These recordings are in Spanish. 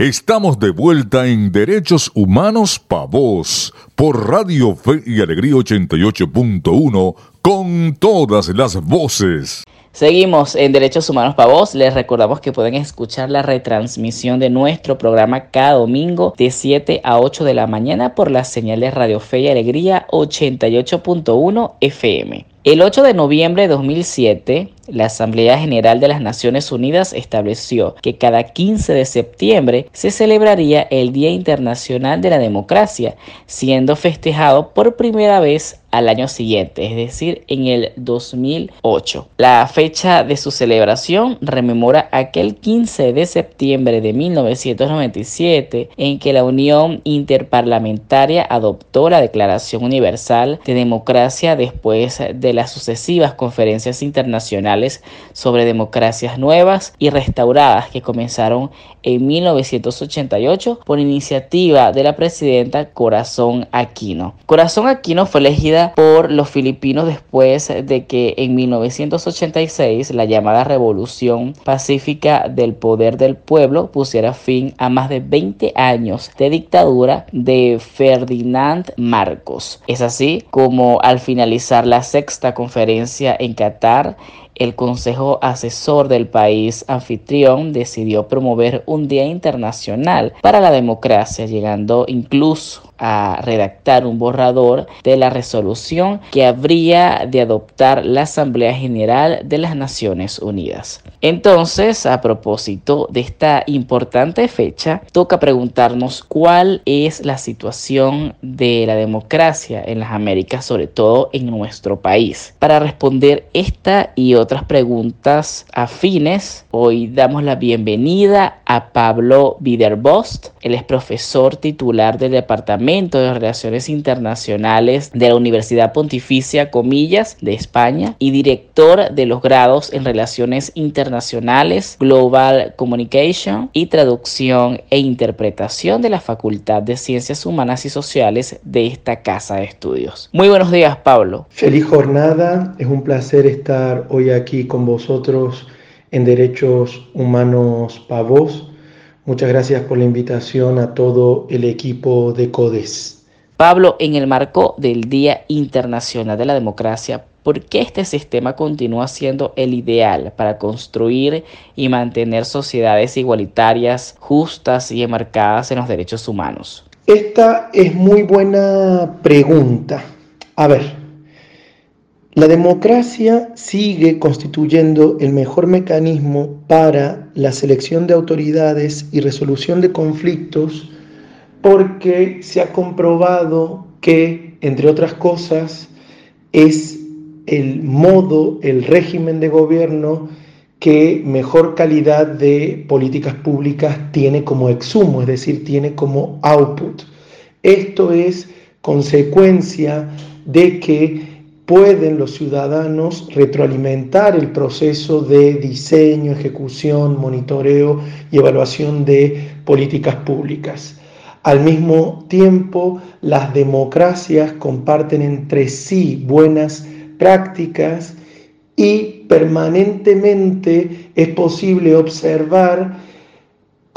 Estamos de vuelta en Derechos Humanos Pa' Vos por Radio Fe y Alegría 88.1 con todas las voces. Seguimos en Derechos Humanos para Vos. Les recordamos que pueden escuchar la retransmisión de nuestro programa cada domingo de 7 a 8 de la mañana por las señales Radio Fe y Alegría 88.1 FM. El 8 de noviembre de 2007, la Asamblea General de las Naciones Unidas estableció que cada 15 de septiembre se celebraría el Día Internacional de la Democracia, siendo festejado por primera vez al año siguiente, es decir, en el 2008. La fecha de su celebración rememora aquel 15 de septiembre de 1997 en que la Unión Interparlamentaria adoptó la Declaración Universal de Democracia después de las sucesivas conferencias internacionales sobre democracias nuevas y restauradas que comenzaron en 1988 por iniciativa de la presidenta Corazón Aquino. Corazón Aquino fue elegida por los filipinos después de que en 1986 la llamada Revolución Pacífica del Poder del Pueblo pusiera fin a más de 20 años de dictadura de Ferdinand Marcos. Es así como al finalizar la sexta conferencia en Qatar, el Consejo Asesor del país anfitrión decidió promover un Día Internacional para la Democracia, llegando incluso a redactar un borrador de la resolución que habría de adoptar la Asamblea General de las Naciones Unidas. Entonces, a propósito de esta importante fecha, toca preguntarnos cuál es la situación de la democracia en las Américas, sobre todo en nuestro país. Para responder esta y otras preguntas afines, hoy damos la bienvenida a Pablo Biderbost. Él es profesor titular del Departamento de Relaciones Internacionales de la Universidad Pontificia Comillas de España y director de los grados en Relaciones Internacionales, Global Communication y Traducción e Interpretación de la Facultad de Ciencias Humanas y Sociales de esta casa de estudios. Muy buenos días, Pablo. Feliz jornada, es un placer estar hoy aquí con vosotros en Derechos Humanos Pavos Muchas gracias por la invitación a todo el equipo de CODES. Pablo, en el marco del Día Internacional de la Democracia, ¿por qué este sistema continúa siendo el ideal para construir y mantener sociedades igualitarias, justas y enmarcadas en los derechos humanos? Esta es muy buena pregunta. A ver, la democracia sigue constituyendo el mejor mecanismo para la selección de autoridades y resolución de conflictos porque se ha comprobado que, entre otras cosas, es el modo, el régimen de gobierno que mejor calidad de políticas públicas tiene como exumo, es decir, tiene como output. Esto es consecuencia de que pueden los ciudadanos retroalimentar el proceso de diseño, ejecución, monitoreo y evaluación de políticas públicas. Al mismo tiempo, las democracias comparten entre sí buenas prácticas y permanentemente es posible observar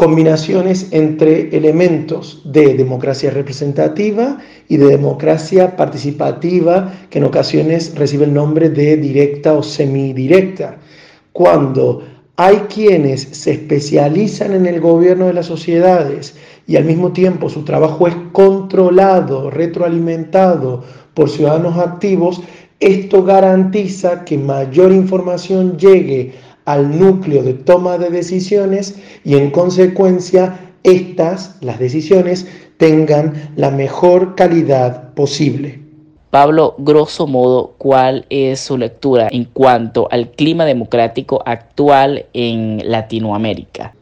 combinaciones entre elementos de democracia representativa y de democracia participativa, que en ocasiones recibe el nombre de directa o semidirecta. Cuando hay quienes se especializan en el gobierno de las sociedades y al mismo tiempo su trabajo es controlado, retroalimentado por ciudadanos activos, esto garantiza que mayor información llegue al núcleo de toma de decisiones y en consecuencia estas, las decisiones, tengan la mejor calidad posible. Pablo, grosso modo, ¿cuál es su lectura en cuanto al clima democrático actual en Latinoamérica?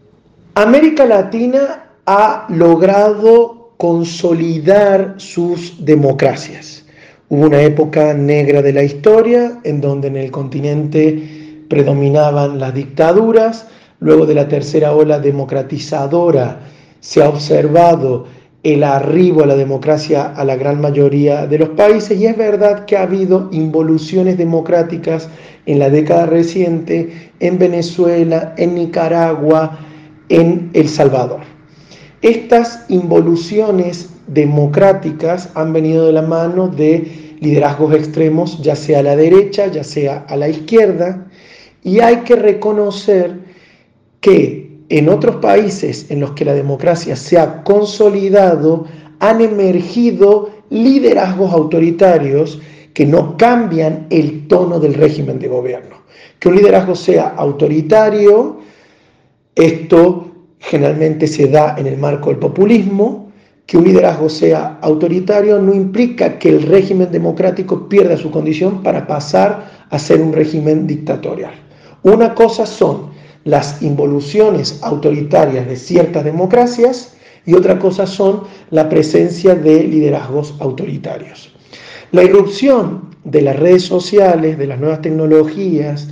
América Latina ha logrado consolidar sus democracias. Hubo una época negra de la historia en donde en el continente predominaban las dictaduras, luego de la tercera ola democratizadora se ha observado el arribo a la democracia a la gran mayoría de los países y es verdad que ha habido involuciones democráticas en la década reciente en Venezuela, en Nicaragua, en El Salvador. Estas involuciones democráticas han venido de la mano de liderazgos extremos, ya sea a la derecha, ya sea a la izquierda, y hay que reconocer que en otros países en los que la democracia se ha consolidado, han emergido liderazgos autoritarios que no cambian el tono del régimen de gobierno. Que un liderazgo sea autoritario, esto generalmente se da en el marco del populismo, que un liderazgo sea autoritario no implica que el régimen democrático pierda su condición para pasar a ser un régimen dictatorial. Una cosa son las involuciones autoritarias de ciertas democracias y otra cosa son la presencia de liderazgos autoritarios. La irrupción de las redes sociales, de las nuevas tecnologías,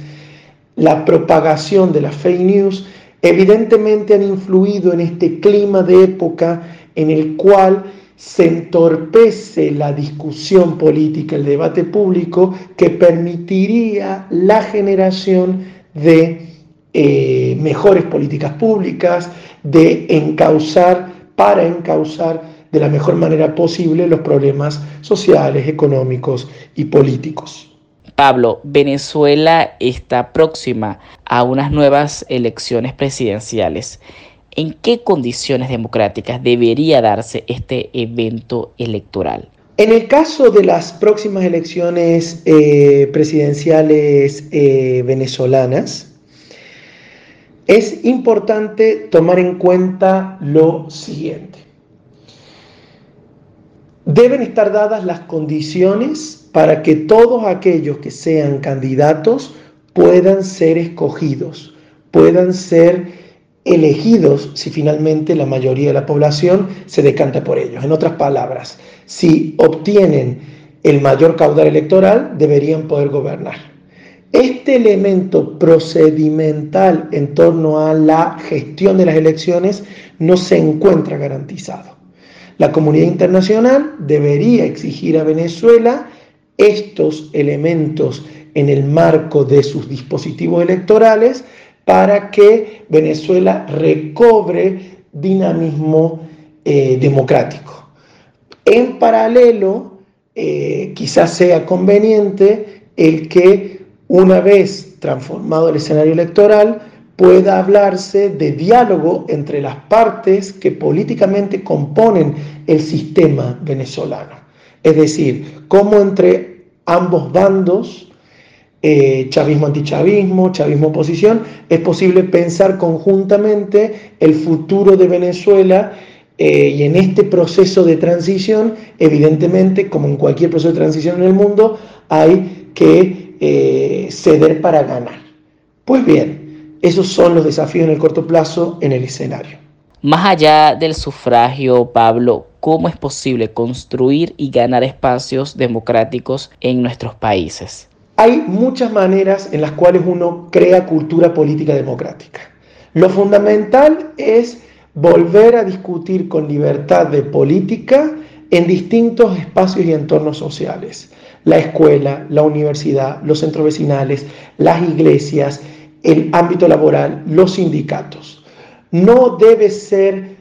la propagación de las fake news, evidentemente han influido en este clima de época en el cual se entorpece la discusión política, el debate público, que permitiría la generación de eh, mejores políticas públicas, de encauzar, para encauzar de la mejor manera posible los problemas sociales, económicos y políticos. Pablo, Venezuela está próxima a unas nuevas elecciones presidenciales. ¿En qué condiciones democráticas debería darse este evento electoral? En el caso de las próximas elecciones eh, presidenciales eh, venezolanas, es importante tomar en cuenta lo siguiente. Deben estar dadas las condiciones para que todos aquellos que sean candidatos puedan ser escogidos, puedan ser elegidos si finalmente la mayoría de la población se decanta por ellos. En otras palabras, si obtienen el mayor caudal electoral, deberían poder gobernar. Este elemento procedimental en torno a la gestión de las elecciones no se encuentra garantizado. La comunidad internacional debería exigir a Venezuela estos elementos en el marco de sus dispositivos electorales para que Venezuela recobre dinamismo eh, democrático. En paralelo, eh, quizás sea conveniente el que una vez transformado el escenario electoral, pueda hablarse de diálogo entre las partes que políticamente componen el sistema venezolano. Es decir, cómo entre ambos bandos, eh, chavismo-antichavismo, chavismo-oposición, es posible pensar conjuntamente el futuro de Venezuela eh, y en este proceso de transición, evidentemente, como en cualquier proceso de transición en el mundo, hay que eh, ceder para ganar. Pues bien, esos son los desafíos en el corto plazo en el escenario. Más allá del sufragio, Pablo, ¿cómo es posible construir y ganar espacios democráticos en nuestros países? Hay muchas maneras en las cuales uno crea cultura política democrática. Lo fundamental es volver a discutir con libertad de política en distintos espacios y entornos sociales. La escuela, la universidad, los centros vecinales, las iglesias, el ámbito laboral, los sindicatos. No debe ser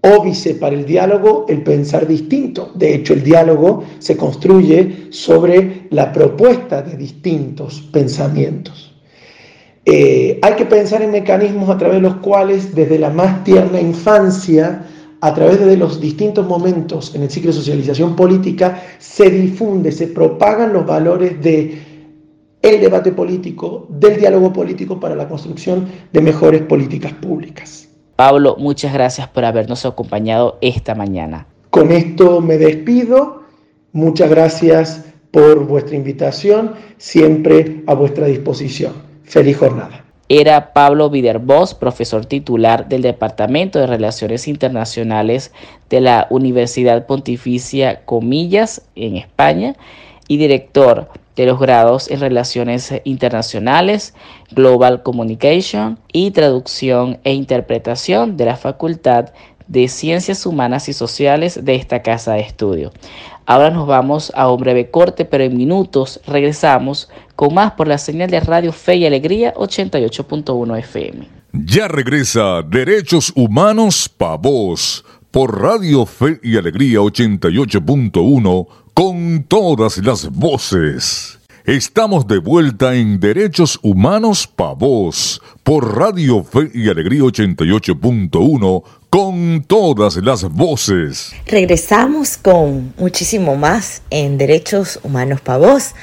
óbice para el diálogo el pensar distinto. De hecho, el diálogo se construye sobre la propuesta de distintos pensamientos. Eh, hay que pensar en mecanismos a través de los cuales desde la más tierna infancia, a través de los distintos momentos en el ciclo de socialización política, se difunde, se propagan los valores de el debate político, del diálogo político para la construcción de mejores políticas públicas. Pablo, muchas gracias por habernos acompañado esta mañana. Con esto me despido. Muchas gracias por vuestra invitación, siempre a vuestra disposición. Feliz jornada. Era Pablo Viderbos, profesor titular del Departamento de Relaciones Internacionales de la Universidad Pontificia Comillas en España y director de los grados en Relaciones Internacionales, Global Communication y Traducción e Interpretación de la Facultad de Ciencias Humanas y Sociales de esta casa de estudio. Ahora nos vamos a un breve corte, pero en minutos regresamos con más por la señal de Radio Fe y Alegría 88.1 FM. Ya regresa Derechos Humanos Pa' Vos por Radio Fe y Alegría 88.1 con todas las voces. Estamos de vuelta en Derechos Humanos Pa' Vos por Radio Fe y Alegría 88.1 con todas las voces. Regresamos con muchísimo más en Derechos Humanos Pa' Vos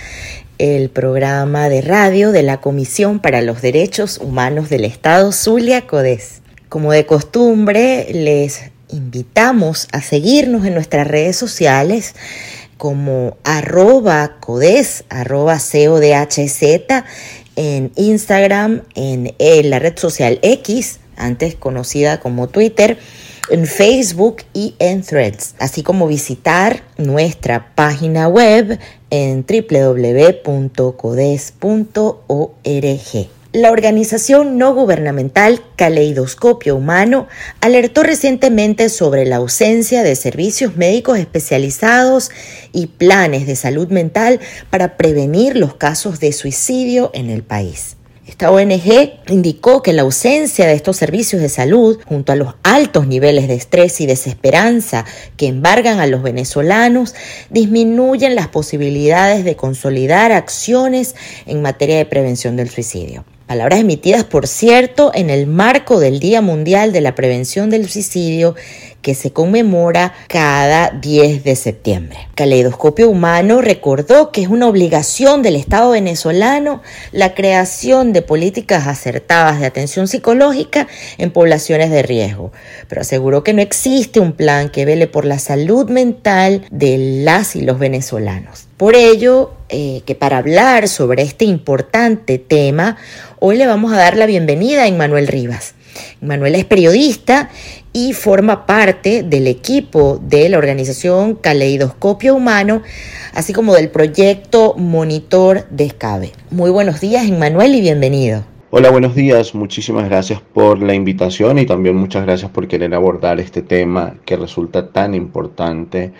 el programa de radio de la Comisión para los Derechos Humanos del Estado Zulia Codes. Como de costumbre, les invitamos a seguirnos en nuestras redes sociales como arroba codes, arroba codhz, en Instagram, en, en la red social X, antes conocida como Twitter, en Facebook y en Threads, así como visitar nuestra página web en www.codes.org. La organización no gubernamental Caleidoscopio Humano alertó recientemente sobre la ausencia de servicios médicos especializados y planes de salud mental para prevenir los casos de suicidio en el país. Esta ONG indicó que la ausencia de estos servicios de salud, junto a los altos niveles de estrés y desesperanza que embargan a los venezolanos, disminuyen las posibilidades de consolidar acciones en materia de prevención del suicidio. Palabras emitidas, por cierto, en el marco del Día Mundial de la Prevención del Suicidio que se conmemora cada 10 de septiembre. Caleidoscopio Humano recordó que es una obligación del Estado venezolano la creación de políticas acertadas de atención psicológica en poblaciones de riesgo, pero aseguró que no existe un plan que vele por la salud mental de las y los venezolanos. Por ello, eh, que para hablar sobre este importante tema, hoy le vamos a dar la bienvenida a Manuel Rivas. Manuel es periodista y forma parte del equipo de la organización Caleidoscopio Humano, así como del proyecto Monitor de Escabe. Muy buenos días, Manuel, y bienvenido. Hola, buenos días. Muchísimas gracias por la invitación y también muchas gracias por querer abordar este tema que resulta tan importante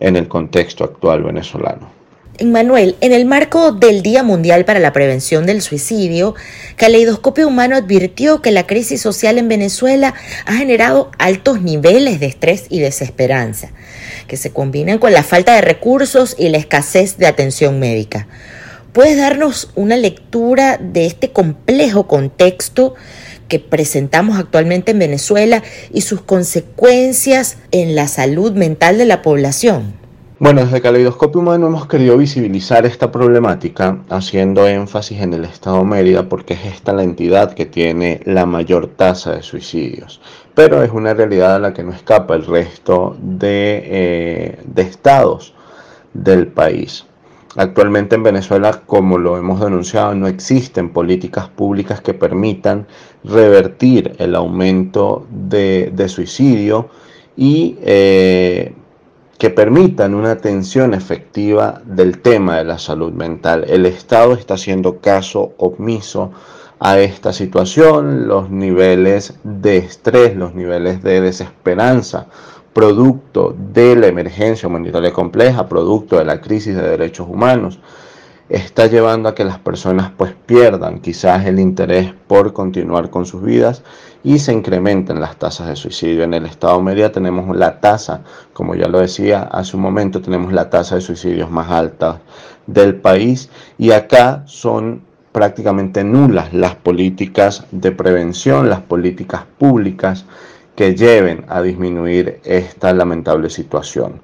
en el contexto actual venezolano. Manuel, en el marco del Día Mundial para la Prevención del Suicidio, Caleidoscopio Humano advirtió que la crisis social en Venezuela ha generado altos niveles de estrés y desesperanza, que se combinan con la falta de recursos y la escasez de atención médica. ¿Puedes darnos una lectura de este complejo contexto que presentamos actualmente en Venezuela y sus consecuencias en la salud mental de la población? Bueno, desde Caleidoscopio Humano hemos querido visibilizar esta problemática haciendo énfasis en el Estado Mérida porque es esta la entidad que tiene la mayor tasa de suicidios. Pero es una realidad a la que no escapa el resto de, eh, de estados del país. Actualmente en Venezuela, como lo hemos denunciado, no existen políticas públicas que permitan revertir el aumento de, de suicidio y eh, que permitan una atención efectiva del tema de la salud mental. El Estado está haciendo caso omiso a esta situación, los niveles de estrés, los niveles de desesperanza, producto de la emergencia humanitaria compleja, producto de la crisis de derechos humanos, está llevando a que las personas pues pierdan quizás el interés por continuar con sus vidas y se incrementen las tasas de suicidio. En el estado media tenemos la tasa, como ya lo decía hace un momento, tenemos la tasa de suicidios más alta del país y acá son prácticamente nulas las políticas de prevención, las políticas públicas que lleven a disminuir esta lamentable situación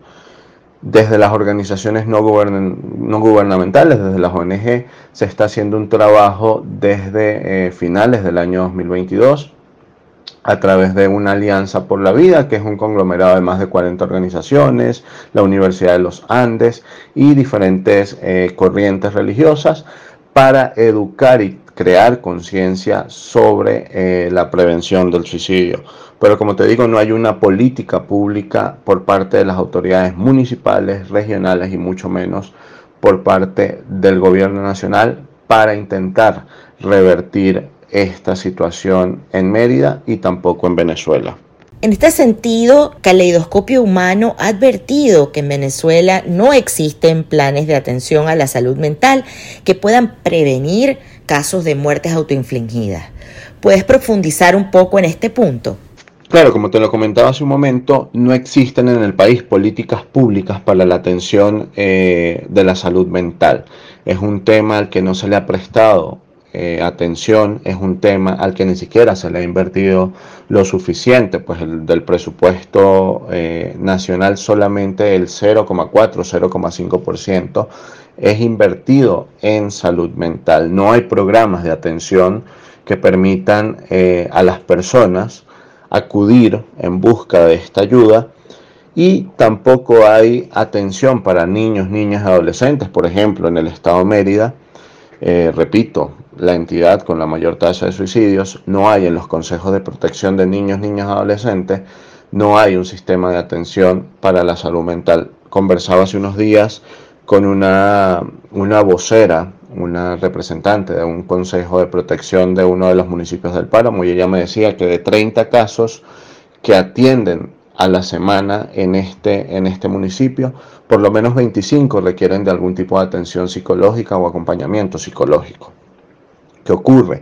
desde las organizaciones no, no, gubernamentales, desde las ONG, se está haciendo un trabajo desde eh, finales del año 2022 a través de una alianza por la vida, que es un conglomerado de más de 40 organizaciones, la Universidad de los Andes y diferentes eh, corrientes religiosas para educar y crear conciencia sobre eh, la prevención del suicidio. Pero como te digo, no hay una política pública por parte de las autoridades municipales, regionales y mucho menos por parte del gobierno nacional para intentar revertir esta situación en Mérida y tampoco en Venezuela. En este sentido, Caleidoscopio Humano ha advertido que en Venezuela no existen planes de atención a la salud mental que puedan prevenir casos de muertes autoinfligidas. ¿Puedes profundizar un poco en este punto? Claro, como te lo comentaba hace un momento, no existen en el país políticas públicas para la atención eh, de la salud mental. Es un tema al que no se le ha prestado eh, atención, es un tema al que ni siquiera se le ha invertido lo suficiente, pues el, del presupuesto eh, nacional solamente el 0,4, 0,5% es invertido en salud mental. No hay programas de atención que permitan a las personas acudir en busca de esta ayuda y tampoco hay atención para niños, niñas adolescentes. Por ejemplo, en el estado Mérida, eh, repito, la entidad con la mayor tasa de suicidios, no hay en los consejos de protección de niños, niñas adolescentes, no hay un sistema de atención para la salud mental. Conversaba hace unos días con una, una vocera una representante de un consejo de protección de uno de los municipios del Páramo y ella me decía que de 30 casos que atienden a la semana en este, en este municipio, por lo menos 25 requieren de algún tipo de atención psicológica o acompañamiento psicológico. ¿Qué ocurre?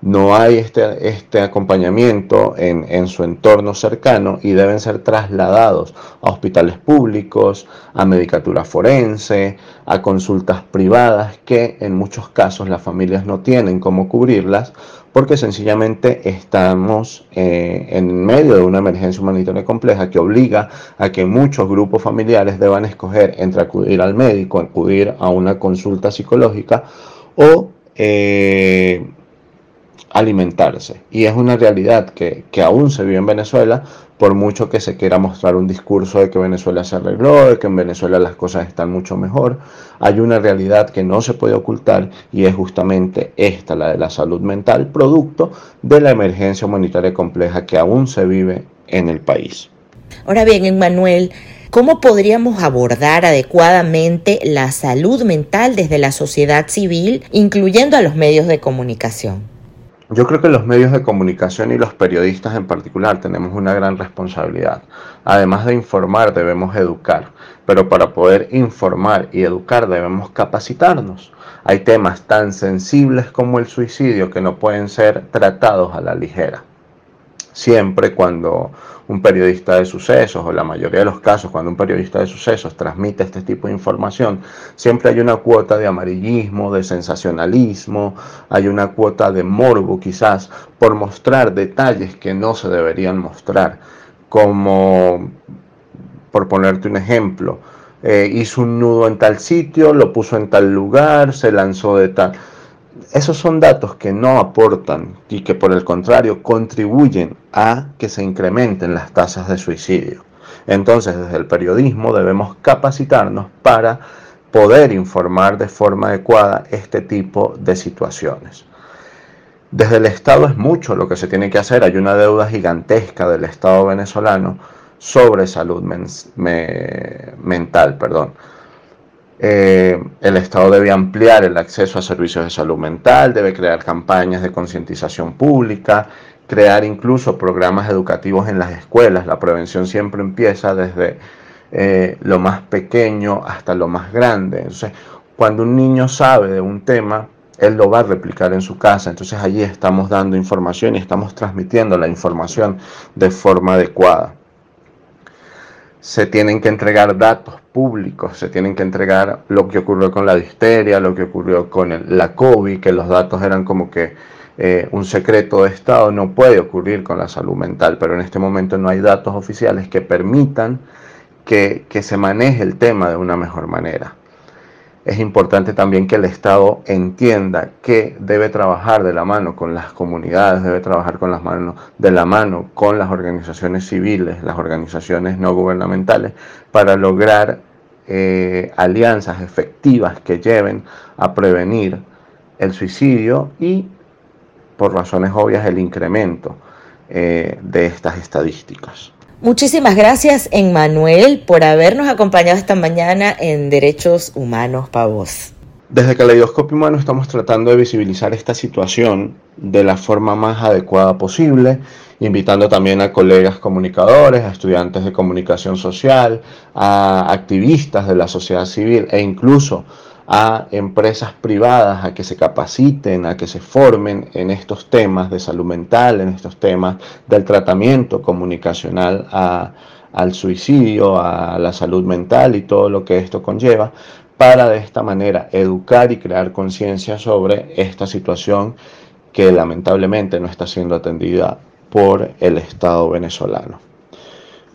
no hay este, este acompañamiento en, en, su entorno cercano y deben ser trasladados a hospitales públicos, a medicatura forense, a consultas privadas que en muchos casos las familias no tienen cómo cubrirlas porque sencillamente estamos eh, en medio de una emergencia humanitaria compleja que obliga a que muchos grupos familiares deban escoger entre acudir al médico, acudir a una consulta psicológica o eh, alimentarse. Y es una realidad que, aún se vive en Venezuela, por mucho que se quiera mostrar un discurso de que Venezuela se arregló, de que en Venezuela las cosas están mucho mejor, hay una realidad que no se puede ocultar y es justamente esta, la de la salud mental, producto de la emergencia humanitaria compleja que aún se vive en el país. Ahora bien, Emmanuel, ¿cómo podríamos abordar adecuadamente la salud mental desde la sociedad civil, incluyendo a los medios de comunicación? Yo creo que los medios de comunicación y los periodistas en particular tenemos una gran responsabilidad. Además de informar, debemos educar, pero para poder informar y educar debemos capacitarnos. Hay temas tan sensibles como el suicidio que no pueden ser tratados a la ligera. Siempre cuando un periodista de sucesos, o la mayoría de los casos, cuando un periodista de sucesos transmite este tipo de información, siempre hay una cuota de amarillismo, de sensacionalismo, hay una cuota de morbo quizás por mostrar detalles que no se deberían mostrar, como, por ponerte un ejemplo, eh, hizo un nudo en tal sitio, lo puso en tal lugar, se lanzó de tal esos son datos que no aportan y que por el contrario contribuyen a que se incrementen las tasas de suicidio. Entonces, desde el periodismo debemos capacitarnos para poder informar de forma adecuada este tipo de situaciones. Desde el Estado es mucho lo que se tiene que hacer. Hay una deuda gigantesca del Estado venezolano sobre salud mental. Perdón. Eh, el Estado debe ampliar el acceso a servicios de salud mental, debe crear campañas de concientización pública, crear incluso programas educativos en las escuelas. La prevención siempre empieza desde eh, lo más pequeño hasta lo más grande. Entonces, cuando un niño sabe de un tema, él lo va a replicar en su casa. Entonces allí estamos dando información y estamos transmitiendo la información de forma adecuada se tienen que entregar datos públicos, se tienen que entregar lo que ocurrió con la disteria, lo que ocurrió con la COVID, que los datos eran como que eh, un secreto de Estado, no puede ocurrir con la salud mental, pero en este momento no hay datos oficiales que permitan que se maneje el tema de una mejor manera es importante también que el Estado entienda que debe trabajar de la mano con las comunidades, debe trabajar con las manos, de la mano con las organizaciones civiles, las organizaciones no gubernamentales, para lograr eh, alianzas efectivas que lleven a prevenir el suicidio y, por razones obvias, el incremento eh, de estas estadísticas. Muchísimas gracias, Emmanuel, por habernos acompañado esta mañana en Derechos Humanos para Vos. Desde Caleidoscopio Humano estamos tratando de visibilizar esta situación de la forma más adecuada posible, invitando también a colegas comunicadores, a estudiantes de comunicación social, a activistas de la sociedad civil e incluso a empresas privadas a que se capaciten, a que se formen en estos temas de salud mental, en estos temas del tratamiento comunicacional al suicidio, a la salud mental y todo lo que esto conlleva, para de esta manera educar y crear conciencia sobre esta situación que lamentablemente no está siendo atendida por el Estado venezolano.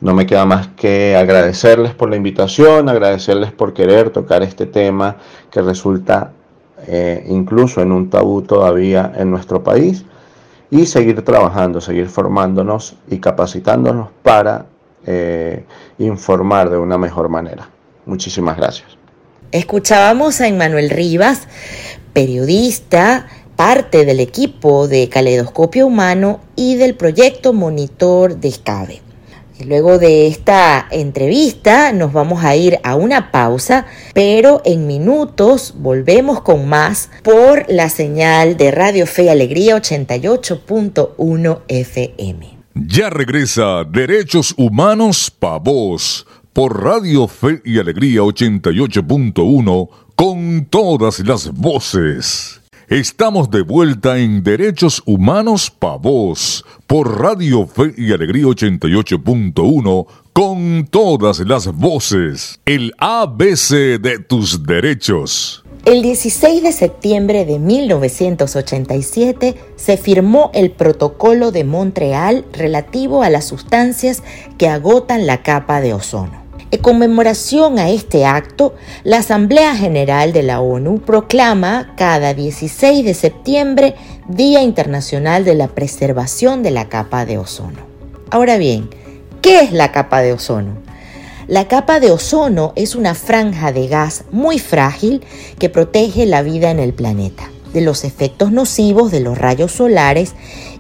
No me queda más que agradecerles por la invitación, agradecerles por querer tocar este tema que resulta eh, incluso en un tabú todavía en nuestro país y seguir trabajando, seguir formándonos y capacitándonos para eh, informar de una mejor manera. Muchísimas gracias. Escuchábamos a Emmanuel Rivas, periodista, parte del equipo de Caleidoscopio Humano y del proyecto Monitor de Escabe. Luego de esta entrevista nos vamos a ir a una pausa, pero en minutos volvemos con más por la señal de Radio Fe y Alegría 88.1 FM. Ya regresa Derechos Humanos Pa' Vos por Radio Fe y Alegría 88.1 con todas las voces. Estamos de vuelta en Derechos Humanos Pa' Vos por Radio Fe y Alegría 88.1 con todas las voces. El ABC de tus derechos. El 16 de septiembre de 1987 se firmó el Protocolo de Montreal relativo a las sustancias que agotan la capa de ozono. En conmemoración a este acto, la Asamblea General de la ONU proclama cada 16 de septiembre Día Internacional de la Preservación de la Capa de Ozono. Ahora bien, ¿qué es la capa de ozono? La capa de ozono es una franja de gas muy frágil que protege la vida en el planeta de los efectos nocivos de los rayos solares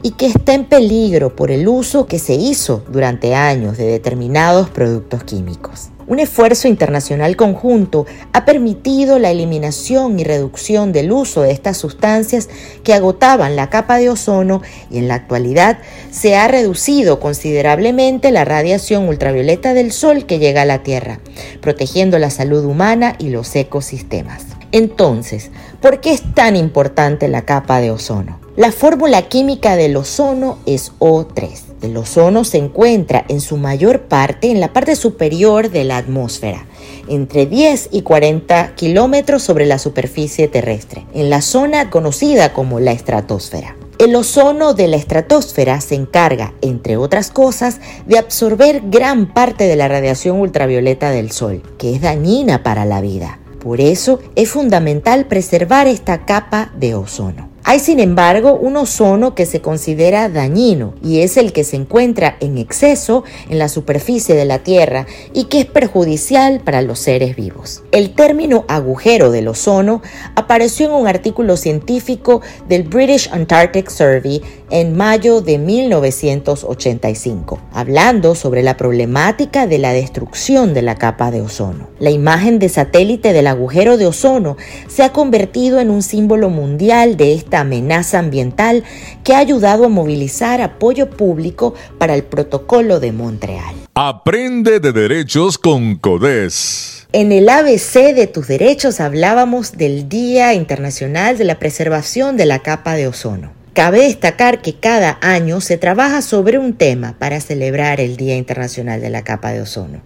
y que está en peligro por el uso que se hizo durante años de determinados productos químicos. Un esfuerzo internacional conjunto ha permitido la eliminación y reducción del uso de estas sustancias que agotaban la capa de ozono y en la actualidad se ha reducido considerablemente la radiación ultravioleta del Sol que llega a la Tierra, protegiendo la salud humana y los ecosistemas. Entonces, ¿por qué es tan importante la capa de ozono? La fórmula química del ozono es O3. El ozono se encuentra en su mayor parte en la parte superior de la atmósfera, entre 10 y 40 kilómetros sobre la superficie terrestre, en la zona conocida como la estratosfera. El ozono de la estratosfera se encarga, entre otras cosas, de absorber gran parte de la radiación ultravioleta del Sol, que es dañina para la vida. Por eso es fundamental preservar esta capa de ozono. Hay sin embargo un ozono que se considera dañino y es el que se encuentra en exceso en la superficie de la Tierra y que es perjudicial para los seres vivos. El término agujero del ozono apareció en un artículo científico del British Antarctic Survey en mayo de 1985, hablando sobre la problemática de la destrucción de la capa de ozono. La imagen de satélite del agujero de ozono se ha convertido en un símbolo mundial de esta amenaza ambiental que ha ayudado a movilizar apoyo público para el protocolo de Montreal. Aprende de derechos con CODES. En el ABC de tus derechos hablábamos del Día Internacional de la Preservación de la Capa de Ozono. Cabe destacar que cada año se trabaja sobre un tema para celebrar el Día Internacional de la Capa de Ozono.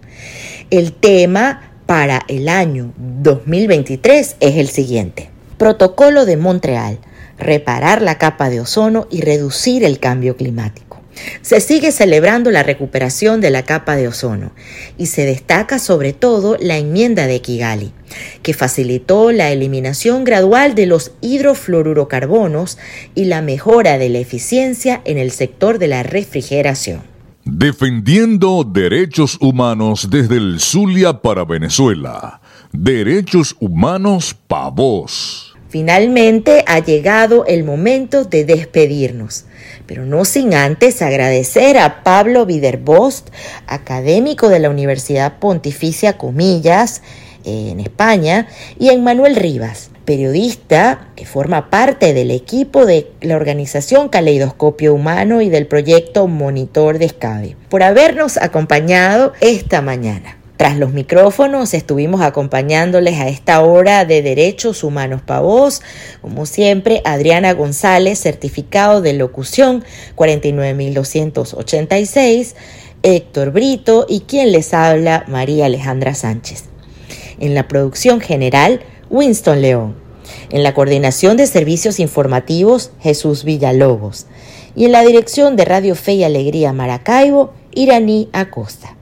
El tema para el año 2023 es el siguiente. Protocolo de Montreal reparar la capa de ozono y reducir el cambio climático. Se sigue celebrando la recuperación de la capa de ozono y se destaca sobre todo la enmienda de Kigali, que facilitó la eliminación gradual de los hidrofluorocarbonos y la mejora de la eficiencia en el sector de la refrigeración. Defendiendo derechos humanos desde el Zulia para Venezuela. Derechos humanos para vos. Finalmente ha llegado el momento de despedirnos, pero no sin antes agradecer a Pablo Viderbost, académico de la Universidad Pontificia Comillas en España, y a Manuel Rivas, periodista que forma parte del equipo de la organización Caleidoscopio Humano y del proyecto Monitor de Escabe, por habernos acompañado esta mañana. Tras los micrófonos estuvimos acompañándoles a esta hora de Derechos Humanos Pavos, como siempre, Adriana González, certificado de locución 49286, Héctor Brito y quien les habla, María Alejandra Sánchez. En la producción general, Winston León. En la coordinación de servicios informativos, Jesús Villalobos. Y en la dirección de Radio Fe y Alegría Maracaibo, Iraní Acosta.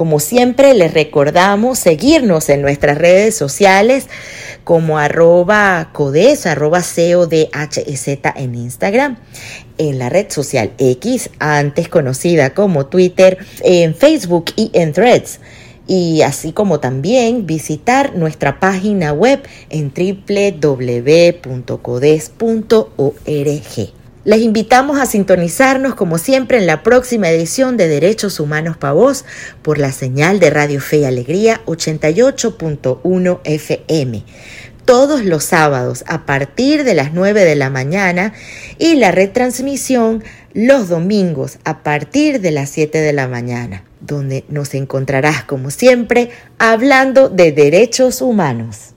Como siempre, les recordamos seguirnos en nuestras redes sociales como arroba codes, arroba CODHZ en Instagram, en la red social X, antes conocida como Twitter, en Facebook y en Threads y así como también visitar nuestra página web en www.codes.org. Les invitamos a sintonizarnos como siempre en la próxima edición de Derechos Humanos para Vos por la señal de Radio Fe y Alegría 88.1 FM todos los sábados a partir de las 9 de la mañana y la retransmisión los domingos a partir de las 7 de la mañana, donde nos encontrarás como siempre hablando de derechos humanos.